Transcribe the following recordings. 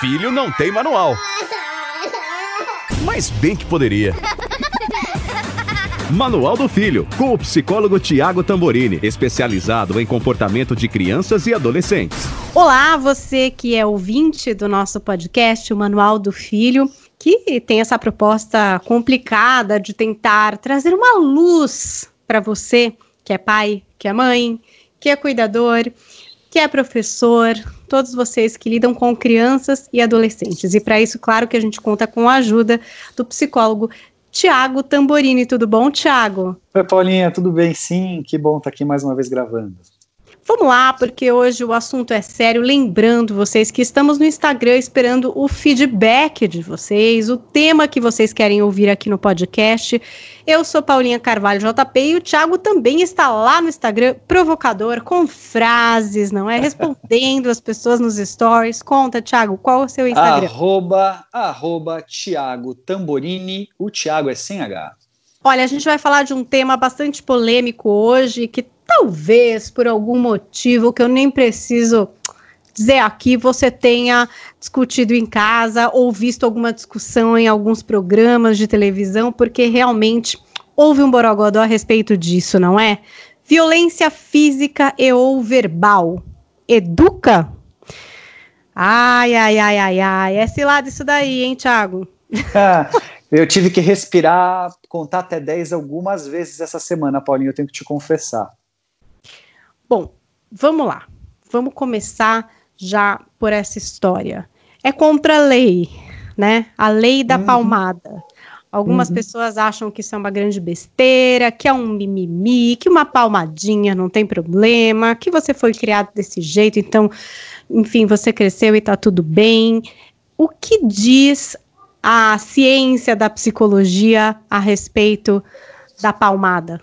filho não tem manual. Mas bem que poderia. Manual do Filho, com o psicólogo Tiago Tamborini, especializado em comportamento de crianças e adolescentes. Olá, você que é ouvinte do nosso podcast, o Manual do Filho, que tem essa proposta complicada de tentar trazer uma luz para você que é pai, que é mãe, que é cuidador, que é professor, todos vocês que lidam com crianças e adolescentes. E para isso, claro que a gente conta com a ajuda do psicólogo Tiago Tamborini. Tudo bom, Tiago? Oi, Paulinha, tudo bem? Sim, que bom estar aqui mais uma vez gravando. Vamos lá, porque hoje o assunto é sério. Lembrando vocês que estamos no Instagram esperando o feedback de vocês, o tema que vocês querem ouvir aqui no podcast. Eu sou Paulinha Carvalho JP e o Thiago também está lá no Instagram, provocador, com frases, não é? Respondendo as pessoas nos stories. Conta, Thiago, qual é o seu Instagram? Arroba, arroba Thiago Tamborini. O Thiago é sem H. Olha, a gente vai falar de um tema bastante polêmico hoje, que talvez por algum motivo que eu nem preciso dizer aqui, você tenha discutido em casa ou visto alguma discussão em alguns programas de televisão, porque realmente houve um borogodó a respeito disso, não é? Violência física e ou verbal. Educa? Ai, ai, ai, ai, ai. É cilada isso daí, hein, Thiago? eu tive que respirar, contar até 10 algumas vezes essa semana, Paulinho, eu tenho que te confessar. Bom, vamos lá. Vamos começar já por essa história. É contra a lei, né? A lei da uhum. palmada. Algumas uhum. pessoas acham que isso é uma grande besteira, que é um mimimi, que uma palmadinha não tem problema, que você foi criado desse jeito, então, enfim, você cresceu e tá tudo bem. O que diz a ciência da psicologia a respeito da palmada?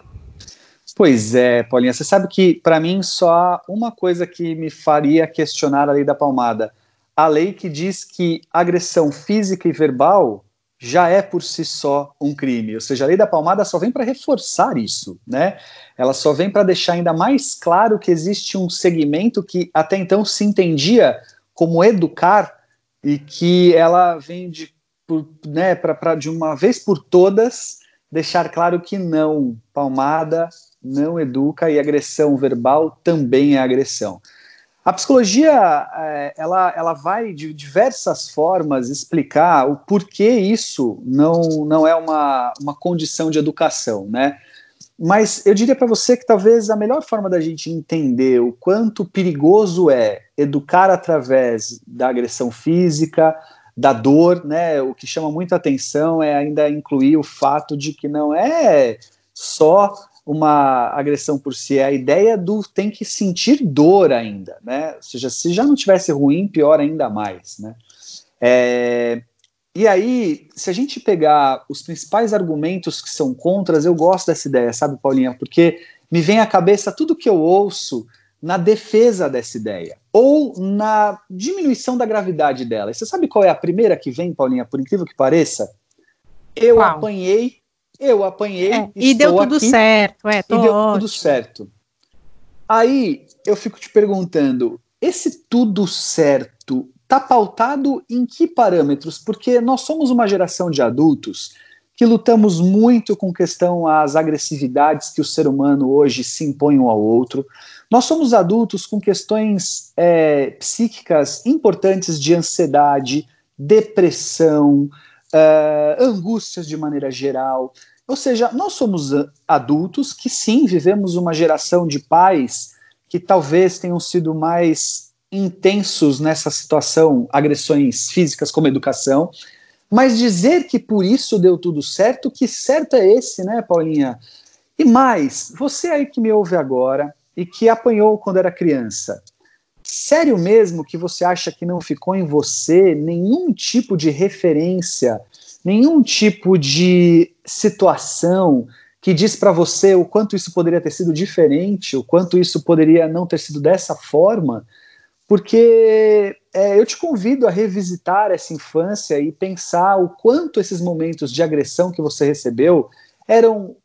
Pois é, Paulinha, você sabe que para mim só uma coisa que me faria questionar a lei da palmada. A lei que diz que agressão física e verbal já é por si só um crime. Ou seja, a lei da palmada só vem para reforçar isso, né? Ela só vem para deixar ainda mais claro que existe um segmento que até então se entendia como educar e que ela vem de, por, né, para de uma vez por todas deixar claro que não, palmada não educa e agressão verbal também é agressão. A psicologia é, ela, ela vai de diversas formas explicar o porquê isso não, não é uma, uma condição de educação, né? Mas eu diria para você que talvez a melhor forma da gente entender o quanto perigoso é educar através da agressão física, da dor, né? O que chama muita atenção é ainda incluir o fato de que não é só uma agressão por si, é a ideia do tem que sentir dor ainda, né? Ou seja, se já não tivesse ruim, pior ainda mais, né? É, e aí, se a gente pegar os principais argumentos que são contras, eu gosto dessa ideia, sabe, Paulinha? Porque me vem à cabeça tudo que eu ouço na defesa dessa ideia, ou na diminuição da gravidade dela. E você sabe qual é a primeira que vem, Paulinha, por incrível que pareça? Eu apanhei eu apanhei é, e deu tudo aqui, certo, é, e deu ótimo. tudo certo. Aí eu fico te perguntando, esse tudo certo está pautado em que parâmetros? Porque nós somos uma geração de adultos que lutamos muito com questão às agressividades que o ser humano hoje se impõe um ao outro. Nós somos adultos com questões é, psíquicas importantes de ansiedade, depressão, uh, angústias de maneira geral. Ou seja, nós somos adultos que sim vivemos uma geração de pais que talvez tenham sido mais intensos nessa situação, agressões físicas como educação, mas dizer que por isso deu tudo certo, que certo é esse, né, Paulinha? E mais, você aí que me ouve agora e que apanhou quando era criança, sério mesmo que você acha que não ficou em você nenhum tipo de referência, nenhum tipo de situação que diz para você o quanto isso poderia ter sido diferente, o quanto isso poderia não ter sido dessa forma? Porque é, eu te convido a revisitar essa infância e pensar o quanto esses momentos de agressão que você recebeu eram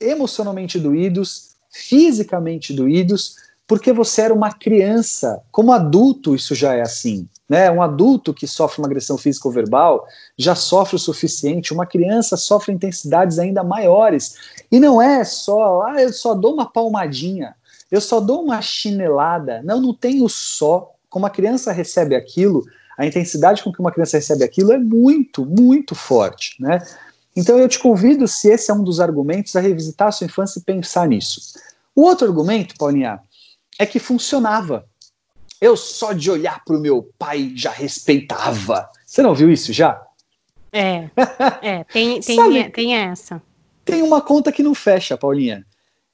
emocionalmente doídos, fisicamente doídos, porque você era uma criança. Como adulto, isso já é assim. Né? Um adulto que sofre uma agressão física ou verbal já sofre o suficiente, uma criança sofre intensidades ainda maiores. E não é só, ah, eu só dou uma palmadinha, eu só dou uma chinelada. Não, não tem o só. Como a criança recebe aquilo, a intensidade com que uma criança recebe aquilo é muito, muito forte. Né? Então eu te convido, se esse é um dos argumentos, a revisitar a sua infância e pensar nisso. O outro argumento, Paulinha, é que funcionava. Eu só de olhar para o meu pai já respeitava. Você não viu isso já? É, é tem, tem, tem essa. Tem uma conta que não fecha, Paulinha.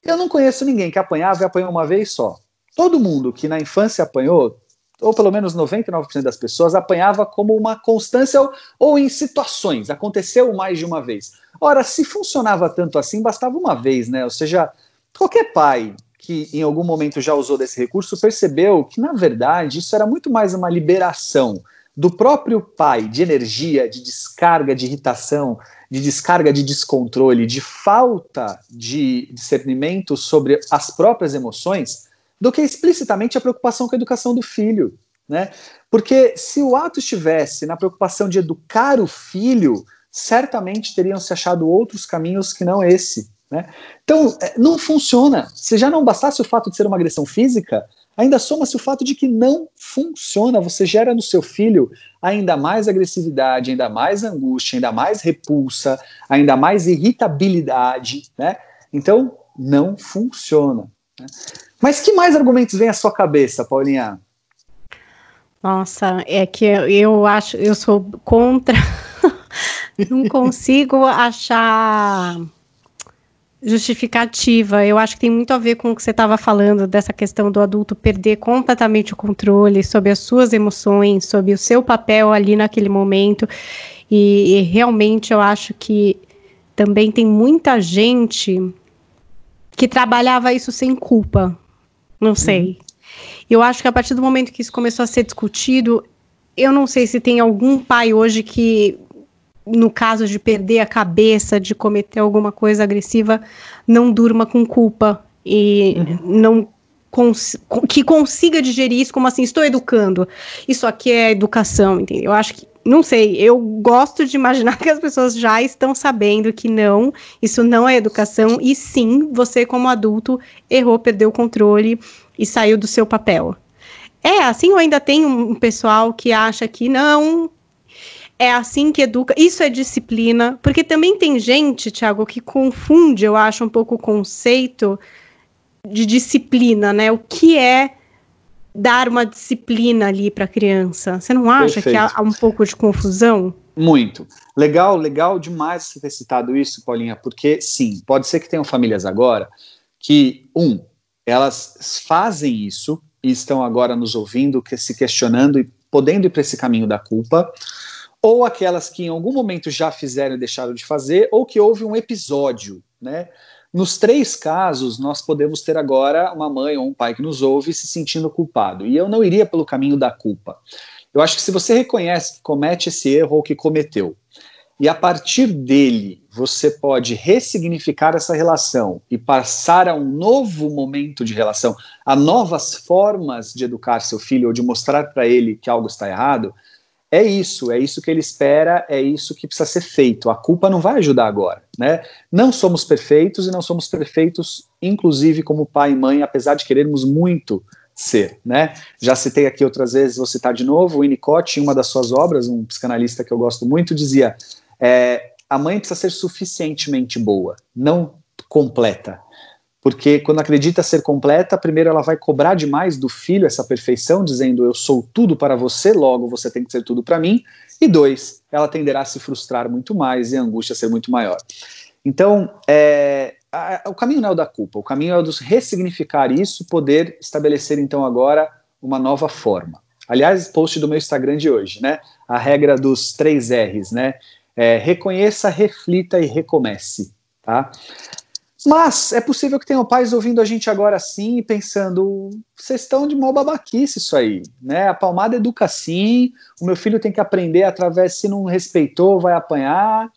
Eu não conheço ninguém que apanhava e apanhou uma vez só. Todo mundo que na infância apanhou, ou pelo menos 99% das pessoas, apanhava como uma constância ou, ou, em situações, aconteceu mais de uma vez. Ora, se funcionava tanto assim, bastava uma vez, né? Ou seja, qualquer pai que em algum momento já usou desse recurso percebeu que, na verdade, isso era muito mais uma liberação do próprio pai de energia, de descarga de irritação, de descarga de descontrole, de falta de discernimento sobre as próprias emoções, do que explicitamente a preocupação com a educação do filho. Né? Porque se o ato estivesse na preocupação de educar o filho, certamente teriam se achado outros caminhos que não esse. Né? Então, é, não funciona. Se já não bastasse o fato de ser uma agressão física, ainda soma-se o fato de que não funciona. Você gera no seu filho ainda mais agressividade, ainda mais angústia, ainda mais repulsa, ainda mais irritabilidade. Né? Então, não funciona. Né? Mas que mais argumentos vêm à sua cabeça, Paulinha? Nossa, é que eu acho, eu sou contra, não consigo achar justificativa. Eu acho que tem muito a ver com o que você estava falando, dessa questão do adulto perder completamente o controle sobre as suas emoções, sobre o seu papel ali naquele momento. E, e realmente eu acho que também tem muita gente que trabalhava isso sem culpa. Não sei. Uhum. Eu acho que a partir do momento que isso começou a ser discutido, eu não sei se tem algum pai hoje que no caso de perder a cabeça, de cometer alguma coisa agressiva, não durma com culpa e uhum. não cons que consiga digerir isso como assim, estou educando. Isso aqui é educação, entendeu? Eu acho que não sei, eu gosto de imaginar que as pessoas já estão sabendo que não, isso não é educação, e sim, você como adulto errou, perdeu o controle e saiu do seu papel. É assim ou ainda tem um pessoal que acha que não, é assim que educa. Isso é disciplina, porque também tem gente, Thiago, que confunde, eu acho, um pouco o conceito de disciplina, né? O que é dar uma disciplina ali para a criança? Você não acha Perfeito. que há, há, um pouco de confusão? Muito. Legal, legal demais você ter citado isso, Paulinha, porque sim, pode ser que tenham famílias agora que, um, elas fazem isso e estão agora nos ouvindo, que, se questionando e podendo ir para esse caminho da culpa ou aquelas que em algum momento já fizeram e deixaram de fazer, ou que houve um episódio, né? Nos três casos, nós podemos ter agora uma mãe ou um pai que nos ouve se sentindo culpado. E eu não iria pelo caminho da culpa. Eu acho que se você reconhece que comete esse erro ou que cometeu, e a partir dele você pode ressignificar essa relação e passar a um novo momento de relação, a novas formas de educar seu filho ou de mostrar para ele que algo está errado, é isso, é isso que ele espera, é isso que precisa ser feito. A culpa não vai ajudar agora, né? Não somos perfeitos e não somos perfeitos, inclusive como pai e mãe, apesar de querermos muito ser, né? Já citei aqui outras vezes, vou citar de novo, o Winnicott, em uma das suas obras, um psicanalista que eu gosto muito, dizia: é, a mãe precisa ser suficientemente boa, não completa. Porque quando acredita ser completa, primeiro ela vai cobrar demais do filho essa perfeição, dizendo eu sou tudo para você, logo você tem que ser tudo para mim. E dois, ela tenderá a se frustrar muito mais e a angústia ser muito maior. Então, é, a, o caminho não é o da culpa, o caminho é o de ressignificar isso, poder estabelecer então agora uma nova forma. Aliás, post do meu Instagram de hoje, né? A regra dos três R's, né? É, reconheça, reflita e recomece, tá? Mas é possível que tenham pais ouvindo a gente agora sim e pensando: vocês estão de mal babaquice isso aí, né? A palmada educa sim, o meu filho tem que aprender através, se não respeitou, vai apanhar.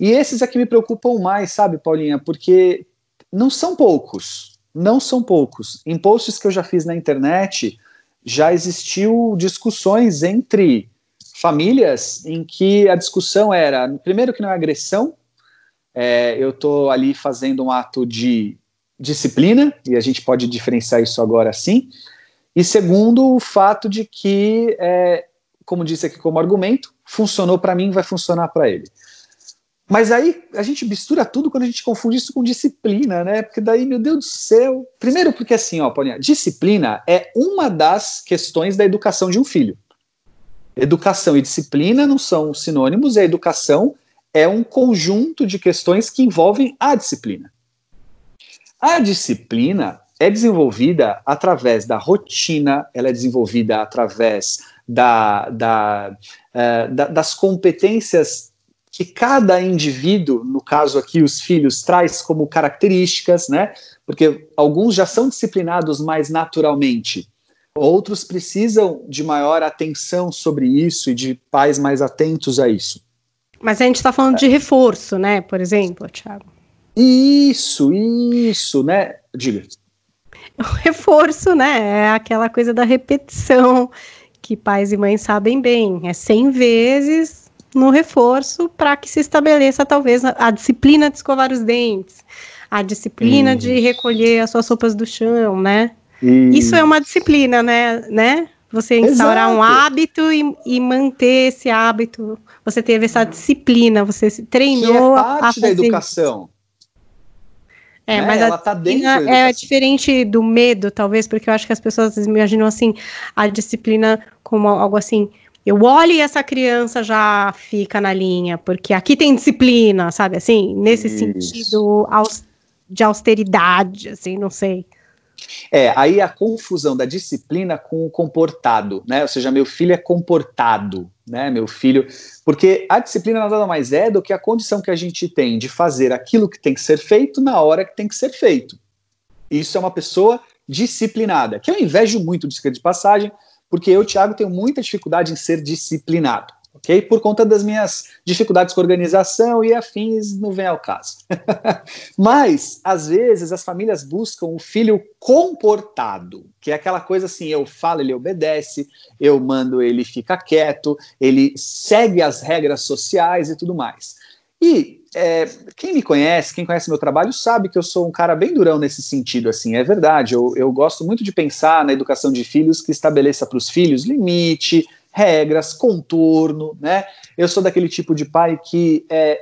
E esses é que me preocupam mais, sabe, Paulinha? Porque não são poucos, não são poucos. Em posts que eu já fiz na internet, já existiu discussões entre famílias em que a discussão era, primeiro que não é agressão, é, eu estou ali fazendo um ato de disciplina, e a gente pode diferenciar isso agora sim, e segundo, o fato de que, é, como disse aqui como argumento, funcionou para mim, vai funcionar para ele. Mas aí a gente mistura tudo quando a gente confunde isso com disciplina, né? Porque daí, meu Deus do céu. Primeiro, porque assim, ó, Paulinha, disciplina é uma das questões da educação de um filho. Educação e disciplina não são sinônimos, a educação é um conjunto de questões que envolvem a disciplina. A disciplina é desenvolvida através da rotina, ela é desenvolvida através da, da, uh, da, das competências que cada indivíduo, no caso aqui os filhos, traz como características, né? Porque alguns já são disciplinados mais naturalmente, outros precisam de maior atenção sobre isso e de pais mais atentos a isso. Mas a gente está falando é. de reforço, né? Por exemplo, Thiago. Isso, isso, né? Diga. O reforço, né? É aquela coisa da repetição que pais e mães sabem bem. É 100 vezes no reforço para que se estabeleça talvez a, a, disciplina de escovar os dentes, a disciplina de recolher as suas sopas do chão, né? Isso, Isso é uma disciplina, né? né? Você instaurar Exato. um hábito e, e, manter esse hábito, você teve essa disciplina, você se treinou que é parte da educação. É, né? mas Ela a tá disciplina é diferente do medo, talvez, porque eu acho que as pessoas imaginam assim a disciplina como algo assim, eu olho e essa criança já fica na linha, porque aqui tem disciplina, sabe? Assim, nesse Isso. sentido de austeridade, assim, não sei. É, aí a confusão da disciplina com o comportado, né? Ou seja, meu filho é comportado, né? Meu filho. Porque a disciplina nada mais é do que a condição que a gente tem de fazer aquilo que tem que ser feito na hora que tem que ser feito. Isso é uma pessoa disciplinada, que eu invejo muito de de passagem, porque eu, Thiago, tenho muita dificuldade em ser disciplinado, ok? Por conta das minhas dificuldades com organização e afins, não vem ao caso. Mas, às vezes, as famílias buscam o filho comportado, que é aquela coisa assim: eu falo, ele obedece, eu mando, ele fica quieto, ele segue as regras sociais e tudo mais. E é, quem me conhece, quem conhece meu trabalho, sabe que eu sou um cara bem durão nesse sentido, assim, é verdade. Eu, eu gosto muito de pensar na educação de filhos que estabeleça para os filhos limite, regras, contorno, né? Eu sou daquele tipo de pai que é,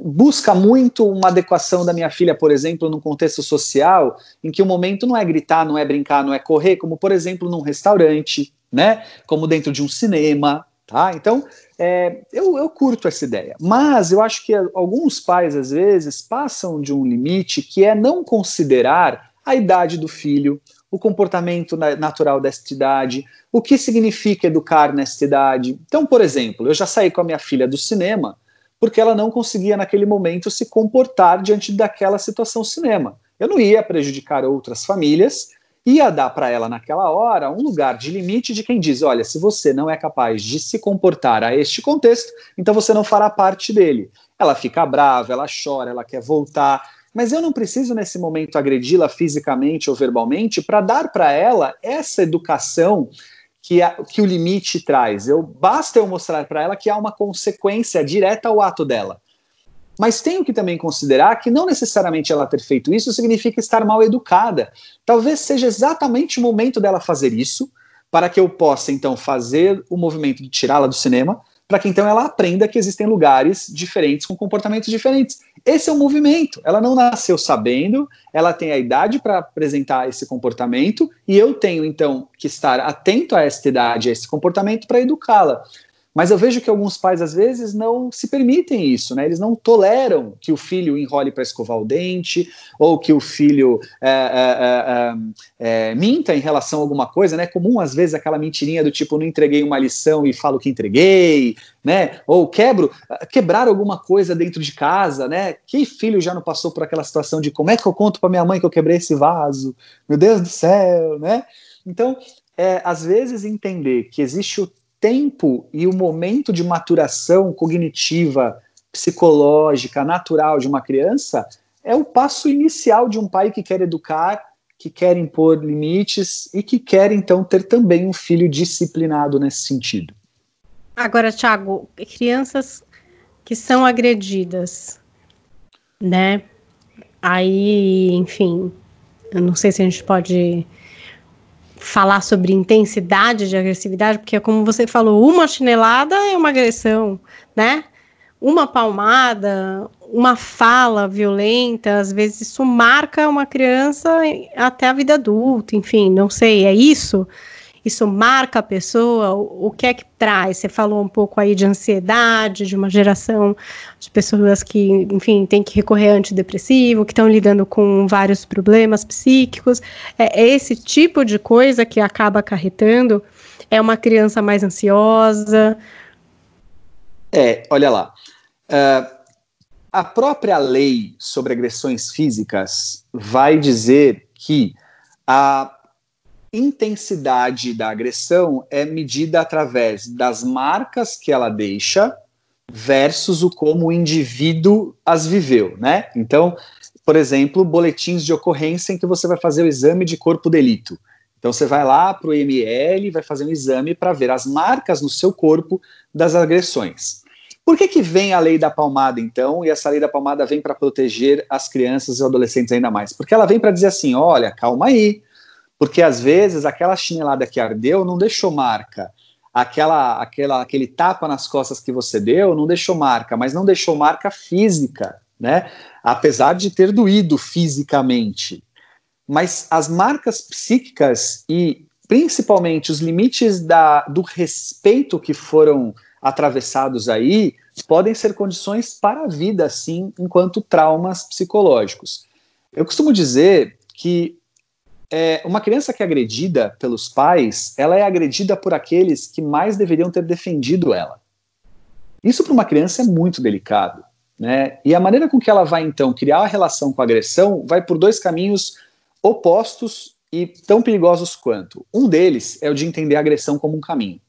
busca muito uma adequação da minha filha, por exemplo, num contexto social, em que o momento não é gritar, não é brincar, não é correr, como por exemplo num restaurante, né? Como dentro de um cinema, tá? Então é, eu, eu curto essa ideia, mas eu acho que alguns pais, às vezes, passam de um limite que é não considerar a idade do filho, o comportamento natural desta idade, o que significa educar nesta idade. Então, por exemplo, eu já saí com a minha filha do cinema porque ela não conseguia, naquele momento, se comportar diante daquela situação cinema. Eu não ia prejudicar outras famílias, ia dar para ela naquela hora um lugar de limite de quem diz: olha, se você não é capaz de se comportar a este contexto, então você não fará parte dele. Ela fica brava, ela chora, ela quer voltar. Mas eu não preciso nesse momento agredi-la fisicamente ou verbalmente para dar para ela essa educação que, a, que o limite traz. Eu basta eu mostrar para ela que há uma consequência direta ao ato dela. Mas tenho que também considerar que não necessariamente ela ter feito isso significa estar mal educada. Talvez seja exatamente o momento dela fazer isso, para que eu possa então fazer o movimento de tirá-la do cinema, para que então ela aprenda que existem lugares diferentes com comportamentos diferentes. Esse é o movimento. Ela não nasceu sabendo, ela tem a idade para apresentar esse comportamento e eu tenho então que estar atento a esta idade, a esse comportamento para educá-la. Mas eu vejo que alguns pais, às vezes, não se permitem isso, né? Eles não toleram que o filho enrole para escovar o dente, ou que o filho é, é, é, minta em relação a alguma coisa, né? Comum, às vezes, aquela mentirinha do tipo, não entreguei uma lição e falo que entreguei, né? Ou quebro, quebrar alguma coisa dentro de casa, né? Que filho já não passou por aquela situação de como é que eu conto para minha mãe que eu quebrei esse vaso? Meu Deus do céu, né? Então, é, às vezes entender que existe o tempo e o momento de maturação cognitiva, psicológica, natural de uma criança é o passo inicial de um pai que quer educar que quer impor limites e que quer então ter também um filho disciplinado nesse sentido. Agora, Thiago, crianças que são agredidas, né? Aí, enfim, eu não sei se a gente pode falar sobre intensidade de agressividade, porque como você falou, uma chinelada é uma agressão, né? Uma palmada, uma fala violenta, às vezes isso marca uma criança até a vida adulta, enfim, não sei, é isso? Isso marca a pessoa? O, que é que traz? Você falou um pouco aí de ansiedade, de uma geração de pessoas que, enfim, tem que recorrer a antidepressivo, que estão lidando com vários problemas psíquicos. É, é esse tipo de coisa que acaba acarretando? É uma criança mais ansiosa? É, olha lá. Uh, a própria lei sobre agressões físicas vai dizer que a intensidade da agressão é medida através das marcas que ela deixa versus o como o indivíduo as viveu, né? Então, por exemplo, boletins de ocorrência em que você vai fazer o exame de corpo delito. Então você vai lá para o IML, vai fazer um exame para ver as marcas no seu corpo das agressões. Por que, que vem a lei da palmada, então? E essa lei da palmada vem para proteger as crianças e adolescentes ainda mais? Porque ela vem para dizer assim: olha, calma aí, porque às vezes aquela chinelada que ardeu não deixou marca. Aquela, aquela, aquele tapa nas costas que você deu não deixou marca, mas não deixou marca física, né? Apesar de ter doído fisicamente. Mas as marcas psíquicas e principalmente os limites da, do respeito que foram atravessados aí podem ser condições para a vida, sim, enquanto traumas psicológicos. Eu costumo dizer que é, uma criança que é agredida pelos pais, ela é agredida por aqueles que mais deveriam ter defendido ela. Isso para uma criança é muito delicado. Né? E a maneira com que ela vai, então, criar a relação com a agressão vai por dois caminhos opostos e tão perigosos quanto. Um deles é o de entender a agressão como um caminho.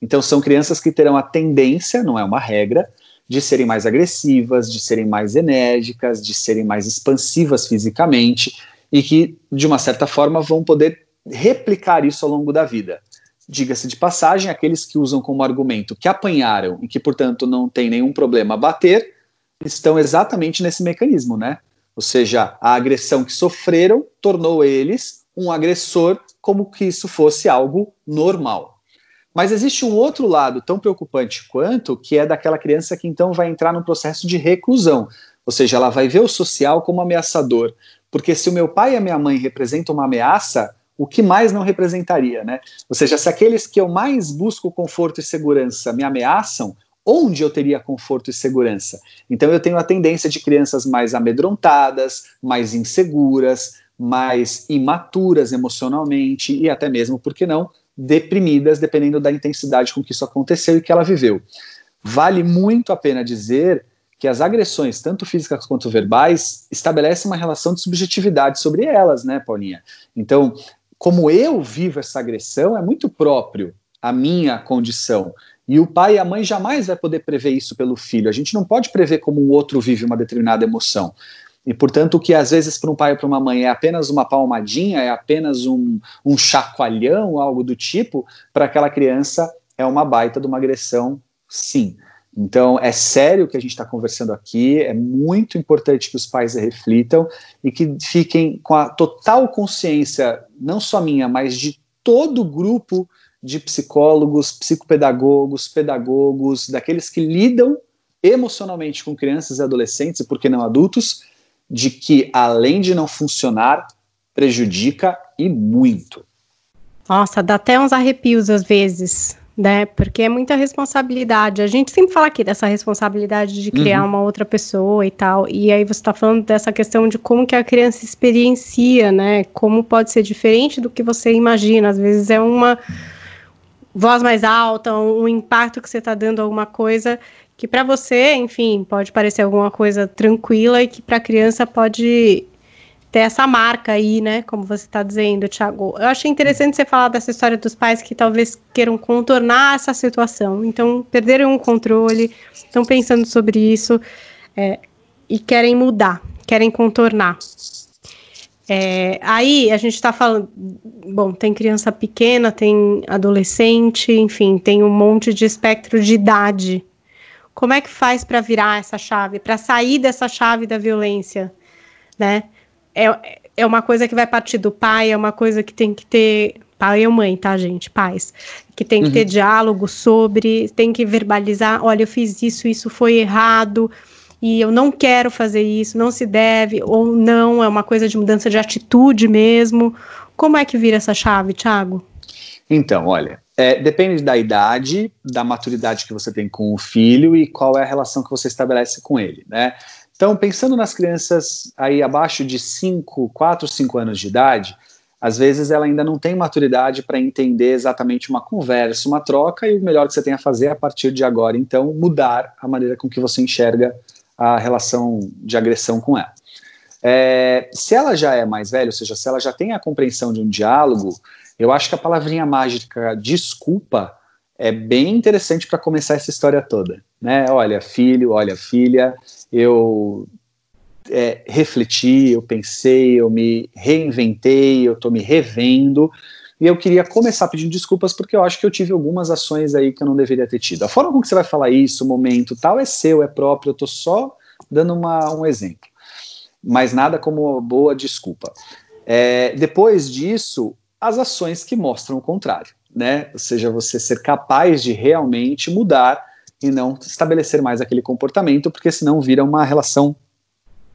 Então, são crianças que terão a tendência, não é uma regra, de serem mais agressivas, de serem mais enérgicas, de serem mais expansivas fisicamente, e que, de uma certa forma, vão poder replicar isso ao longo da vida. Diga-se de passagem, aqueles que usam como argumento que apanharam e que, portanto, não tem nenhum problema bater, estão exatamente nesse mecanismo, né? Ou seja, a agressão que sofreram tornou eles um agressor como que isso fosse algo normal. Mas existe um outro lado tão preocupante quanto, que é daquela criança que então vai entrar num processo de reclusão. Ou seja, ela vai ver o social como ameaçador, porque se o meu pai e a minha mãe representam uma ameaça, o que mais não representaria, né? Ou seja, se aqueles que eu mais busco conforto e segurança me ameaçam, onde eu teria conforto e segurança? Então eu tenho a tendência de crianças mais amedrontadas, mais inseguras, mais imaturas emocionalmente e até mesmo, por que não, deprimidas, dependendo da intensidade com que isso aconteceu e que ela viveu. Vale muito a pena dizer que as agressões, tanto físicas quanto verbais, estabelecem uma relação de subjetividade sobre elas, né, Paulinha? Então, como eu vivo essa agressão, é muito próprio a minha condição. E o pai e a mãe jamais vai poder prever isso pelo filho. A gente não pode prever como o outro vive uma determinada emoção. E, portanto, o que às vezes para um pai ou para uma mãe é apenas uma palmadinha, é apenas um, um chacoalhão, algo do tipo, para aquela criança é uma baita de uma agressão, sim. Então, é sério o que a gente está conversando aqui, é muito importante que os pais reflitam e que fiquem com a total consciência, não só minha, mas de todo o grupo de psicólogos, psicopedagogos, pedagogos, daqueles que lidam emocionalmente com crianças e adolescentes, e por que não adultos, de que além de não funcionar, prejudica e muito. Nossa, dá até uns arrepios às vezes né? Porque é muita responsabilidade. A gente sempre fala aqui dessa responsabilidade de criar uhum. uma outra pessoa e tal. E aí você está falando dessa questão de como que a criança experiencia, né? Como pode ser diferente do que você imagina. Às vezes é uma voz mais alta, um impacto que você está dando a alguma coisa que para você, enfim, pode parecer alguma coisa tranquila e que para a criança pode ter essa marca aí, né? Como você está dizendo, Thiago. Eu achei interessante você falar dessa história dos pais que talvez queiram contornar essa situação. Então, perderam o controle, estão pensando sobre isso é, e querem mudar, querem contornar. É, aí a gente está falando, bom, tem criança pequena, tem adolescente, enfim, tem um monte de espectro de idade. Como é que faz para virar essa chave, para sair dessa chave da violência, né? É, é uma coisa que vai partir do pai, é uma coisa que tem que ter pai ou mãe, tá, gente? Pais. Que tem que uhum. ter diálogo sobre, tem que verbalizar, olha, eu fiz isso, isso foi errado e eu não quero fazer isso, não se deve, ou não, é uma coisa de mudança de atitude mesmo. Como é que vira essa chave, Thiago? Então, olha, é, depende da idade, da maturidade que você tem com o filho e qual é a relação que você estabelece com ele, né? Então, pensando nas crianças aí abaixo de 5, 4, 5 anos de idade, às vezes ela ainda não tem maturidade para entender exatamente uma conversa, uma troca, e o melhor que você tem a fazer é, a partir de agora, então, mudar a maneira com que você enxerga a relação de agressão com ela. É, se ela já é mais velha, ou seja, se ela já tem a compreensão de um diálogo, eu acho que a palavrinha mágica desculpa é bem interessante para começar essa história toda. Né? Olha, filho, olha, filha, eu é, refleti, eu pensei, eu me reinventei, eu estou me revendo, e eu queria começar pedindo desculpas porque eu acho que eu tive algumas ações aí que eu não deveria ter tido. A forma como você vai falar isso, o momento tal, é seu, é próprio, eu estou só dando uma, um exemplo. Mas nada como uma boa desculpa. É, depois disso, as ações que mostram o contrário, né? Ou seja, você ser capaz de realmente mudar e não estabelecer mais aquele comportamento, porque senão vira uma relação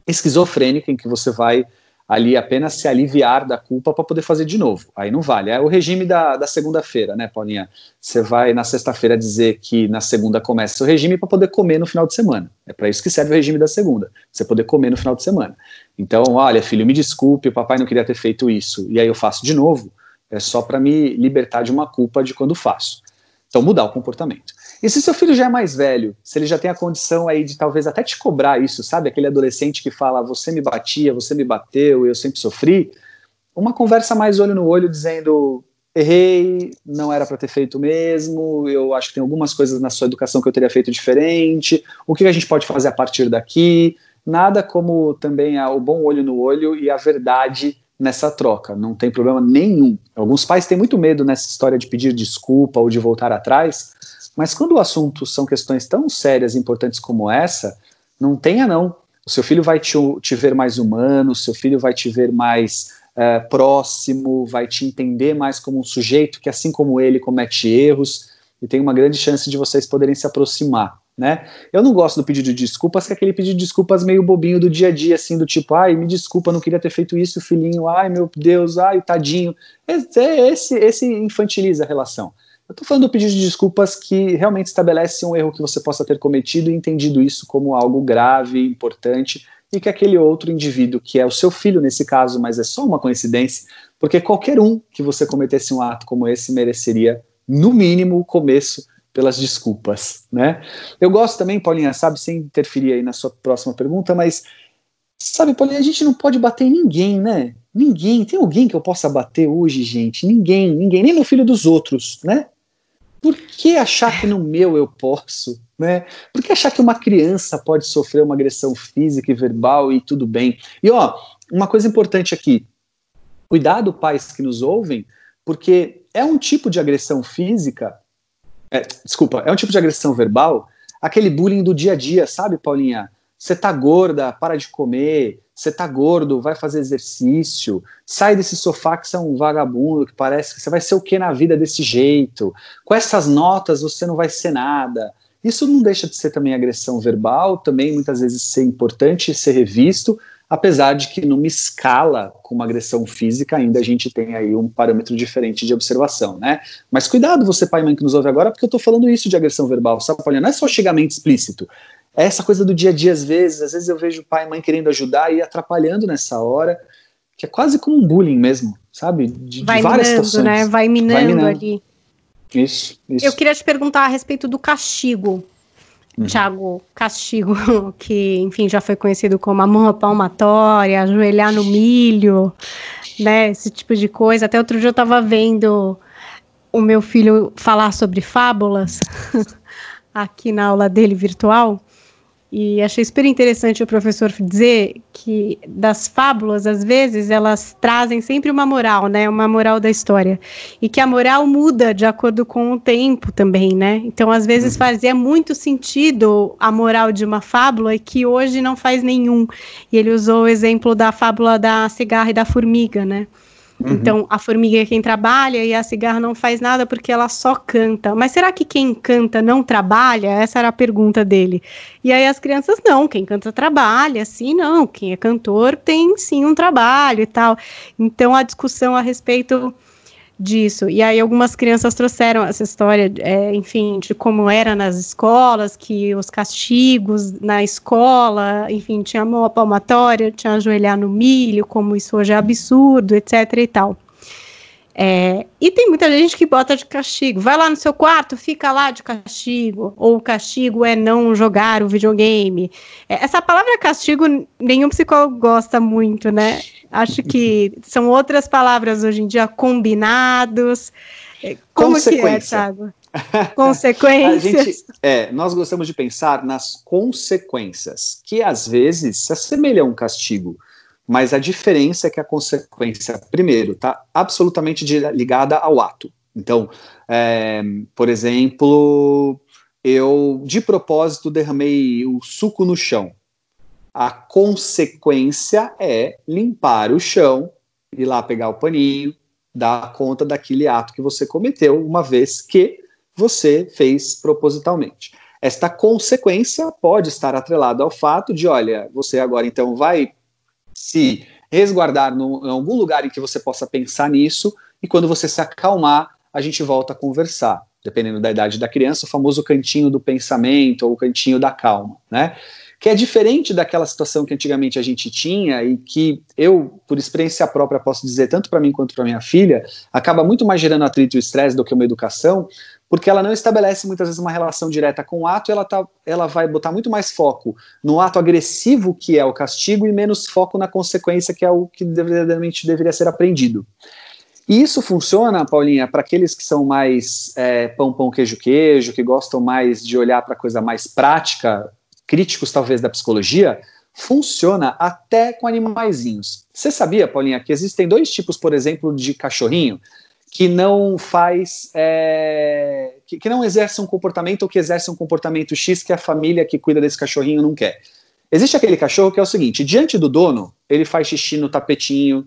esquizofrênica em que você vai ali apenas se aliviar da culpa para poder fazer de novo. Aí não vale. É o regime da, da segunda-feira, né, Paulinha? Você vai na sexta-feira dizer que na segunda começa o regime para poder comer no final de semana. É para isso que serve o regime da segunda, você poder comer no final de semana. Então, olha, filho, me desculpe, o papai não queria ter feito isso, e aí eu faço de novo, é só para me libertar de uma culpa de quando faço. Então, mudar o comportamento. E se seu filho já é mais velho, se ele já tem a condição aí de talvez até te cobrar isso, sabe? Aquele adolescente que fala, você me batia, você me bateu, eu sempre sofri. Uma conversa mais olho no olho dizendo, errei, não era para ter feito mesmo, eu acho que tem algumas coisas na sua educação que eu teria feito diferente, o que a gente pode fazer a partir daqui? Nada como também o bom olho no olho e a verdade nessa troca, não tem problema nenhum. Alguns pais têm muito medo nessa história de pedir desculpa ou de voltar atrás, mas quando o assunto são questões tão sérias e importantes como essa, não tenha não. O seu filho vai te, te ver mais humano, seu filho vai te ver mais uh, próximo, vai te entender mais como um sujeito que, assim como ele, comete erros e tem uma grande chance de vocês poderem se aproximar. Né? Eu não gosto do pedido de desculpas, que é aquele pedido de desculpas meio bobinho do dia a dia, assim, do tipo, ai, me desculpa, não queria ter feito isso, filhinho, ai, meu Deus, ai, tadinho. Esse, esse infantiliza a relação. Eu estou falando do pedido de desculpas que realmente estabelece um erro que você possa ter cometido e entendido isso como algo grave, importante, e que aquele outro indivíduo, que é o seu filho nesse caso, mas é só uma coincidência, porque qualquer um que você cometesse um ato como esse mereceria, no mínimo, o começo pelas desculpas, né? Eu gosto também, Paulinha, sabe, sem interferir aí na sua próxima pergunta, mas sabe, Paulinha, a gente não pode bater em ninguém, né? Ninguém, tem alguém que eu possa bater hoje, gente? Ninguém, ninguém, nem no filho dos outros, né? Por que achar que no meu eu posso? Né? Por que achar que uma criança pode sofrer uma agressão física e verbal e tudo bem? E ó, uma coisa importante aqui: cuidado, pais que nos ouvem, porque é um tipo de agressão física, é, desculpa, é um tipo de agressão verbal, aquele bullying do dia a dia, sabe, Paulinha? Você tá gorda, para de comer, você tá gordo, vai fazer exercício, sai desse sofá que você é um vagabundo, que parece que você vai ser o que na vida desse jeito, com essas notas você não vai ser nada. Isso não deixa de ser também agressão verbal, também muitas vezes ser importante ser revisto, apesar de que numa escala com uma agressão física ainda a gente tem aí um parâmetro diferente de observação, né? Mas cuidado você pai e mãe que nos ouve agora, porque eu tô falando isso de agressão verbal, sabe, Paulinha? Não é só xingamento explícito, é essa coisa do dia a dia, às vezes, às vezes eu vejo pai e mãe querendo ajudar e atrapalhando nessa hora, que é quase como um bullying mesmo, sabe? De, Vai de várias minando, situações. né? Vai minando, Vai minando ali. Isso, isso. Eu queria te perguntar a respeito do castigo. Uhum. Tiago, castigo, que, enfim, já foi conhecido como a mão palmatória, ajoelhar no milho, né? Esse tipo de coisa. Até outro dia eu estava vendo o meu filho falar sobre fábulas aqui na aula dele virtual. E achei super interessante o professor dizer que das fábulas, às vezes, elas trazem sempre uma moral, né? Uma moral da história. E que a moral muda de acordo com o tempo também, né? Então, às vezes, uhum. fazia muito sentido a moral de uma fábula e que hoje não faz nenhum. E ele usou o exemplo da fábula da cigarra e da formiga, né? Uhum. Então, a formiga é quem trabalha e a cigarra não faz nada porque ela só canta. Mas será que quem canta não trabalha? Essa era a pergunta dele. E aí as crianças, não, quem canta trabalha, sim, não. Quem é cantor tem sim um trabalho e tal. Então, a discussão a respeito disso. E aí algumas crianças trouxeram essa história, é, enfim, de como era nas escolas, que os castigos na escola, enfim, tinha mão palmatória, tinha ajoelhar no milho, como isso hoje é absurdo, etc e tal. É, e tem muita gente que bota de castigo. Vai lá no seu quarto, fica lá de castigo. Ou o castigo é não jogar o videogame. É, essa palavra castigo, nenhum psicólogo gosta muito, né? Acho que são outras palavras hoje em dia, combinados. É, como que é, Thiago? Consequências. gente, é, nós gostamos de pensar nas consequências, que às vezes se assemelham a um castigo. Mas a diferença é que a consequência, primeiro, está absolutamente ligada ao ato. Então, é, por exemplo, eu de propósito derramei o suco no chão. A consequência é limpar o chão, ir lá pegar o paninho, dar conta daquele ato que você cometeu, uma vez que você fez propositalmente. Esta consequência pode estar atrelada ao fato de, olha, você agora então vai se resguardar no, em algum lugar em que você possa pensar nisso, e quando você se acalmar, a gente volta a conversar. Dependendo da idade da criança, o famoso cantinho do pensamento ou o cantinho da calma, né? Que é diferente daquela situação que antigamente a gente tinha e que eu, por experiência própria, posso dizer, tanto para mim quanto para minha filha, acaba muito mais gerando atrito e estresse do que uma educação, porque ela não estabelece muitas vezes uma relação direta com o ato, ela, tá, ela vai botar muito mais foco no ato agressivo que é o castigo e menos foco na consequência que é o que verdadeiramente deveria ser aprendido. E isso funciona, Paulinha, para aqueles que são mais é, pão, pão, queijo, queijo, que gostam mais de olhar para coisa mais prática, críticos talvez da psicologia, funciona até com animaizinhos. Você sabia, Paulinha, que existem dois tipos, por exemplo, de cachorrinho? que não faz, é, que, que, não exerce um comportamento ou que exerce um comportamento X que a família que cuida desse cachorrinho não quer. Existe aquele cachorro que é o seguinte: diante do dono, ele faz xixi no tapetinho,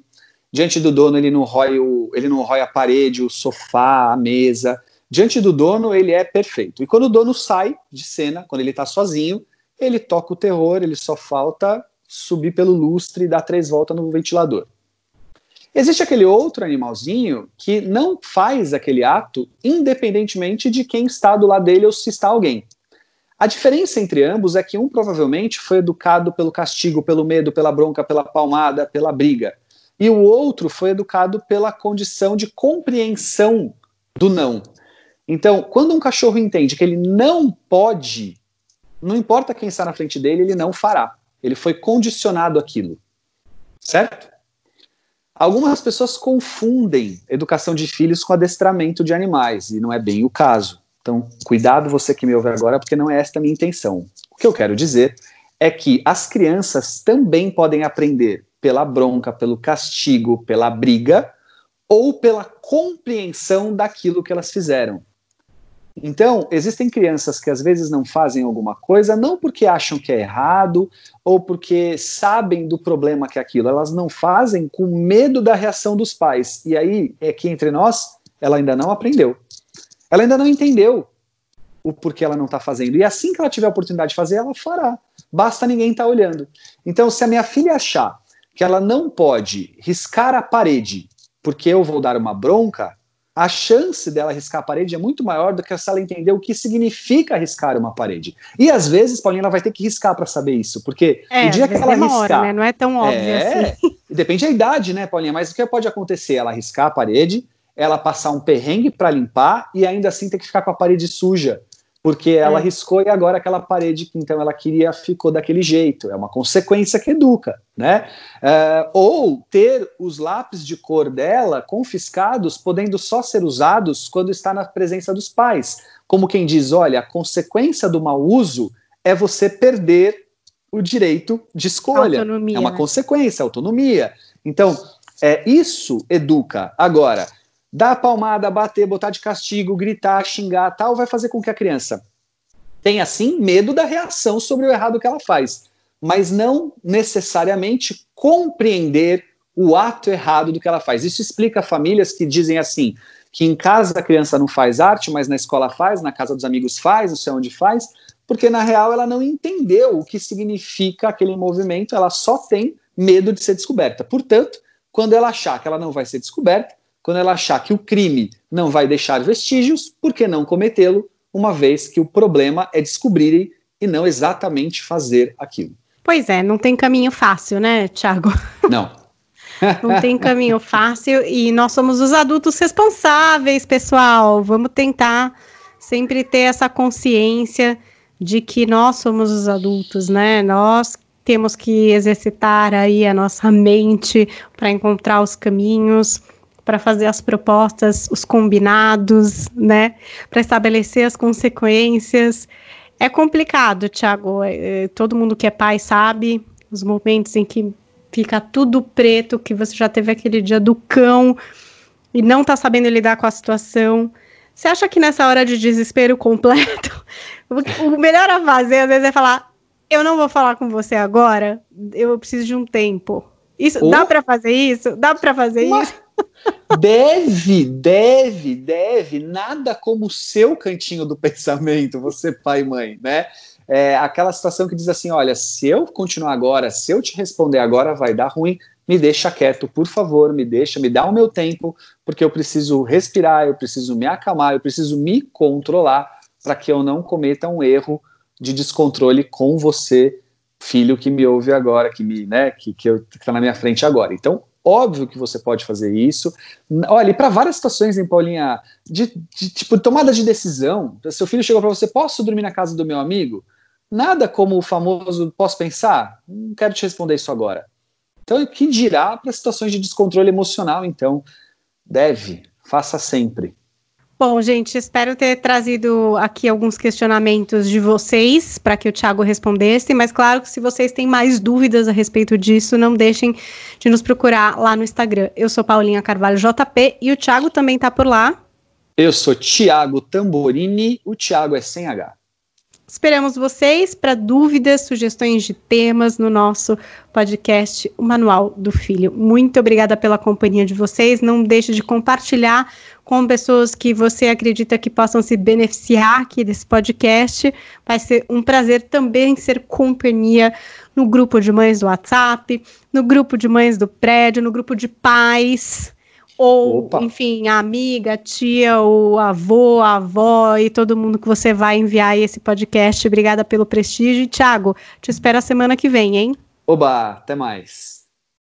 diante do dono, ele não rói, o, ele não rói a parede, o sofá, a mesa. Diante do dono, ele é perfeito. E quando o dono sai de cena, quando ele está sozinho, ele toca o terror, ele só falta subir pelo lustre e dar três voltas no ventilador. Existe aquele outro animalzinho que não faz aquele ato independentemente de quem está do lado dele ou se está alguém. A diferença entre ambos é que um provavelmente foi educado pelo castigo, pelo medo, pela bronca, pela palmada, pela briga. E o outro foi educado pela condição de compreensão do não. Então, quando um cachorro entende que ele não pode, não importa quem está na frente dele, ele não fará. Ele foi condicionado àquilo. Certo? Algumas pessoas confundem educação de filhos com adestramento de animais, e não é bem o caso. Então, cuidado você que me ouve agora, porque não é esta a minha intenção. O que eu quero dizer é que as crianças também podem aprender pela bronca, pelo castigo, pela briga, ou pela compreensão daquilo que elas fizeram. Então, existem crianças que às vezes não fazem alguma coisa, não porque acham que é errado ou porque sabem do problema que é aquilo, elas não fazem com medo da reação dos pais. E aí, é que entre nós, ela ainda não aprendeu. Ela ainda não entendeu o porquê ela não está fazendo. E assim que ela tiver a oportunidade de fazer, ela fará. Basta ninguém estar tá olhando. Então, se a minha filha achar que ela não pode riscar a parede porque eu vou dar uma bronca, a chance dela riscar a parede é muito maior do que se ela entender o que significa riscar uma parede. E às vezes, Paulinha, ela vai ter que riscar para saber isso, porque é, o dia que ela demora, riscar, né? não é tão óbvio é, assim. Depende da idade, né, Paulinha? Mas o que pode acontecer? Ela riscar a parede, ela passar um perrengue para limpar e ainda assim ter que ficar com a parede suja porque ela é. riscou e agora aquela parede que então ela queria ficou daquele jeito. É uma consequência que educa, né? É, ou ter os lápis de cor dela confiscados, podendo só ser usados quando está na presença dos pais. Como quem diz, olha, a consequência do mau uso é você perder o direito de escolha. Autonomia, é uma né? consequência, autonomia. Então, é, isso educa. Agora, dar palmada, bater, botar de castigo, gritar, xingar, tal, vai fazer com que a criança tenha, sim, medo da reação sobre o errado que ela faz, mas não necessariamente compreender o ato errado do que ela faz. Isso explica famílias que dizem assim, que em casa a criança não faz arte, mas na escola faz, na casa dos amigos faz, não sei onde faz, porque na real ela não entendeu o que significa aquele movimento, ela só tem medo de ser descoberta. Portanto, quando ela achar que ela não vai ser descoberta, quando ela achar que o crime não vai deixar vestígios, por que não cometê-lo, uma vez que o problema é descobrirem e não exatamente fazer aquilo. Pois é, não tem caminho fácil, né, Thiago? Não. não tem caminho fácil e nós somos os adultos responsáveis, pessoal. Vamos tentar sempre ter essa consciência de que nós somos os adultos, né? Nós temos que exercitar aí a nossa mente para encontrar os caminhos, para fazer as propostas, os combinados, né? Para estabelecer as consequências. É complicado, Thiago. É, é, todo mundo que é pai sabe os momentos em que fica tudo preto, que você já teve aquele dia do cão e não está sabendo lidar com a situação. Você acha que nessa hora de desespero completo, o melhor a fazer, às vezes, é falar: eu não vou falar com você agora, eu preciso de um tempo. Isso, oh. dá para fazer isso? Dá para fazer isso? Deve, deve, deve. Nada como o seu cantinho do pensamento, você pai e mãe, né? É aquela situação que diz assim: olha, se eu continuar agora, se eu te responder agora, vai dar ruim. Me deixa quieto, por favor, me deixa, me dá o meu tempo, porque eu preciso respirar, eu preciso me acalmar, eu preciso me controlar para que eu não cometa um erro de descontrole com você, filho que me ouve agora, que me, né, que, que está na minha frente agora. Então, óbvio que você pode fazer isso. Olha, e para várias situações, em Paulinha, de, de, tipo tomada de decisão. Seu filho chegou para você, posso dormir na casa do meu amigo? Nada como o famoso posso pensar? Não quero te responder isso agora. Então, que dirá para situações de descontrole emocional? Então, deve, faça sempre. Bom, gente, espero ter trazido aqui alguns questionamentos de vocês para que o Thiago respondesse, mas claro que se vocês têm mais dúvidas a respeito disso, não deixem de nos procurar lá no Instagram. Eu sou Paulinha Carvalho JP e o Thiago também está por lá. Eu sou Thiago Tamborini, o Thiago é sem H. Esperamos vocês para dúvidas, sugestões de temas no nosso podcast, o Manual do Filho. Muito obrigada pela companhia de vocês. Não deixe de compartilhar com pessoas que você acredita que possam se beneficiar aqui desse podcast. Vai ser um prazer também ser companhia no grupo de mães do WhatsApp, no grupo de mães do prédio, no grupo de pais ou, Opa. enfim, a amiga, a tia, o avô, a avó e todo mundo que você vai enviar esse podcast. Obrigada pelo prestígio. E, Thiago, te espero a semana que vem, hein? Oba, até mais.